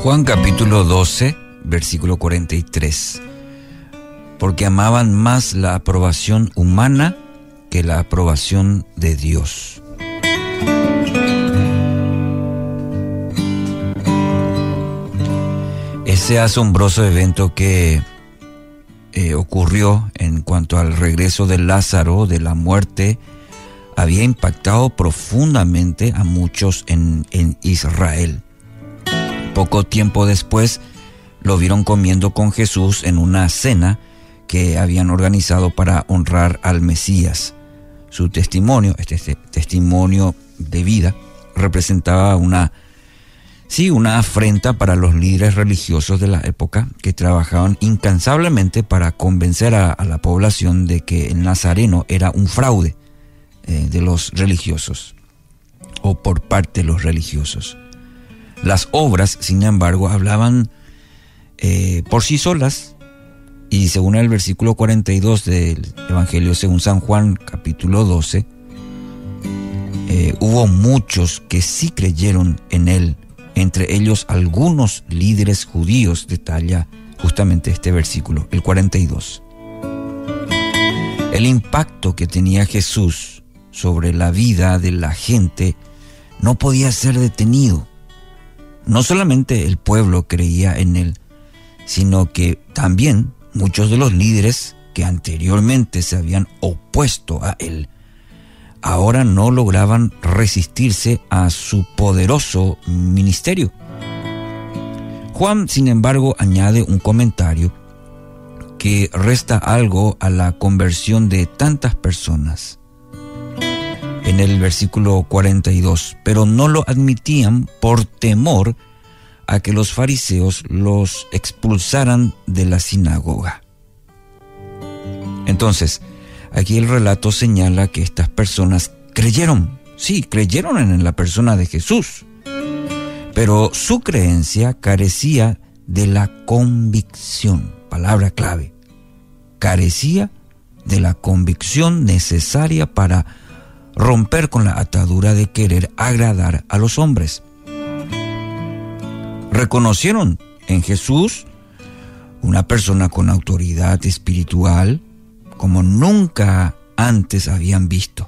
Juan capítulo 12, versículo 43. Porque amaban más la aprobación humana que la aprobación de Dios. Ese asombroso evento que eh, ocurrió en cuanto al regreso de Lázaro de la muerte había impactado profundamente a muchos en, en Israel. Poco tiempo después lo vieron comiendo con Jesús en una cena que habían organizado para honrar al Mesías. Su testimonio, este, este testimonio de vida, representaba una, sí, una afrenta para los líderes religiosos de la época que trabajaban incansablemente para convencer a, la población de que el nazareno era un fraude eh, de los religiosos o por parte de los religiosos. Las obras, sin embargo, hablaban eh, por sí solas y según el versículo 42 del Evangelio según San Juan capítulo 12, eh, hubo muchos que sí creyeron en él, entre ellos algunos líderes judíos, detalla justamente este versículo, el 42. El impacto que tenía Jesús sobre la vida de la gente no podía ser detenido. No solamente el pueblo creía en él, sino que también muchos de los líderes que anteriormente se habían opuesto a él, ahora no lograban resistirse a su poderoso ministerio. Juan, sin embargo, añade un comentario que resta algo a la conversión de tantas personas. En el versículo 42, pero no lo admitían por temor a que los fariseos los expulsaran de la sinagoga. Entonces, aquí el relato señala que estas personas creyeron, sí, creyeron en la persona de Jesús, pero su creencia carecía de la convicción, palabra clave, carecía de la convicción necesaria para romper con la atadura de querer agradar a los hombres reconocieron en Jesús una persona con autoridad espiritual como nunca antes habían visto.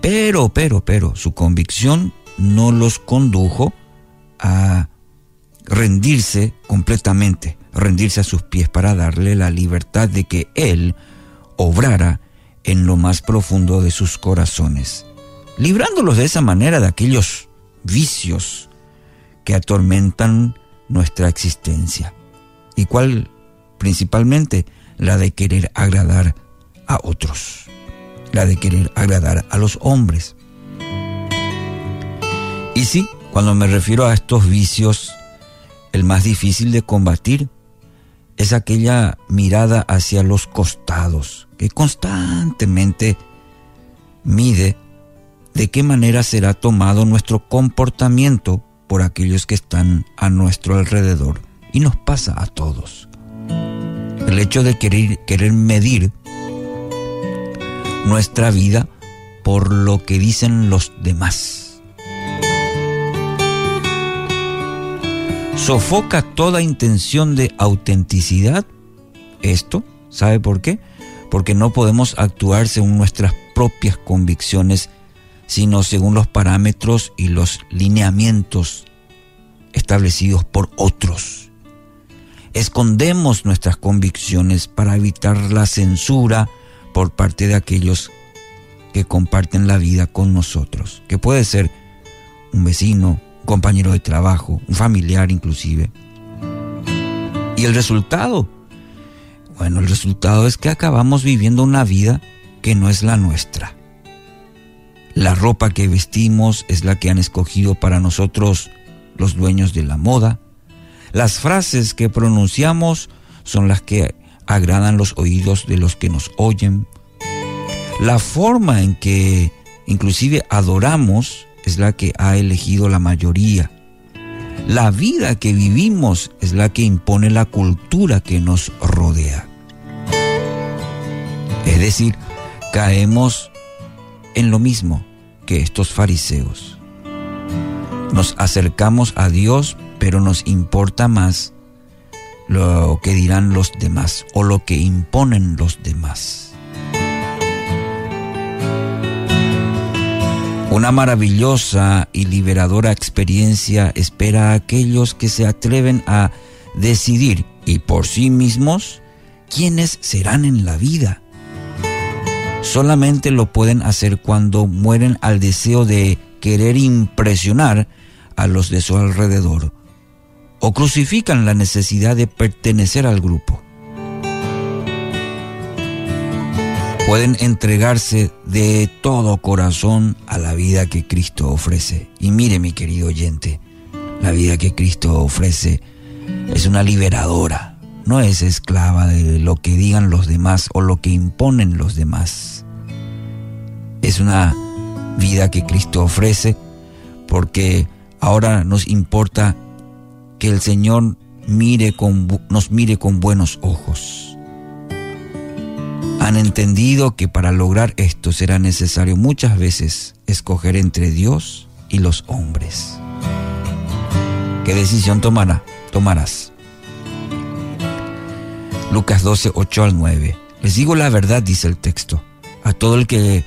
Pero, pero, pero, su convicción no los condujo a rendirse completamente, rendirse a sus pies para darle la libertad de que Él obrara en lo más profundo de sus corazones, librándolos de esa manera de aquellos vicios que atormentan nuestra existencia. ¿Y cuál? Principalmente la de querer agradar a otros, la de querer agradar a los hombres. Y sí, cuando me refiero a estos vicios, el más difícil de combatir es aquella mirada hacia los costados que constantemente mide de qué manera será tomado nuestro comportamiento por aquellos que están a nuestro alrededor. Y nos pasa a todos. El hecho de querer, querer medir nuestra vida por lo que dicen los demás. Sofoca toda intención de autenticidad. Esto, ¿sabe por qué? Porque no podemos actuar según nuestras propias convicciones sino según los parámetros y los lineamientos establecidos por otros. Escondemos nuestras convicciones para evitar la censura por parte de aquellos que comparten la vida con nosotros, que puede ser un vecino, compañero de trabajo, un familiar inclusive. ¿Y el resultado? Bueno, el resultado es que acabamos viviendo una vida que no es la nuestra. La ropa que vestimos es la que han escogido para nosotros los dueños de la moda. Las frases que pronunciamos son las que agradan los oídos de los que nos oyen. La forma en que inclusive adoramos es la que ha elegido la mayoría. La vida que vivimos es la que impone la cultura que nos rodea. Es decir, caemos en lo mismo que estos fariseos. Nos acercamos a Dios, pero nos importa más lo que dirán los demás o lo que imponen los demás. Una maravillosa y liberadora experiencia espera a aquellos que se atreven a decidir y por sí mismos quiénes serán en la vida. Solamente lo pueden hacer cuando mueren al deseo de querer impresionar a los de su alrededor o crucifican la necesidad de pertenecer al grupo. Pueden entregarse de todo corazón a la vida que Cristo ofrece. Y mire mi querido oyente, la vida que Cristo ofrece es una liberadora, no es esclava de lo que digan los demás o lo que imponen los demás. Es una vida que Cristo ofrece porque ahora nos importa que el Señor mire con, nos mire con buenos ojos. Han entendido que para lograr esto será necesario muchas veces escoger entre Dios y los hombres. ¿Qué decisión tomará? tomarás? Lucas 12, 8 al 9. Les digo la verdad, dice el texto. A todo el que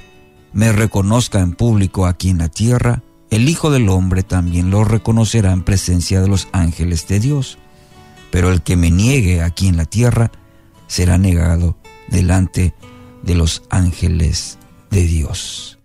me reconozca en público aquí en la tierra, el Hijo del Hombre también lo reconocerá en presencia de los ángeles de Dios. Pero el que me niegue aquí en la tierra será negado delante de los ángeles de Dios.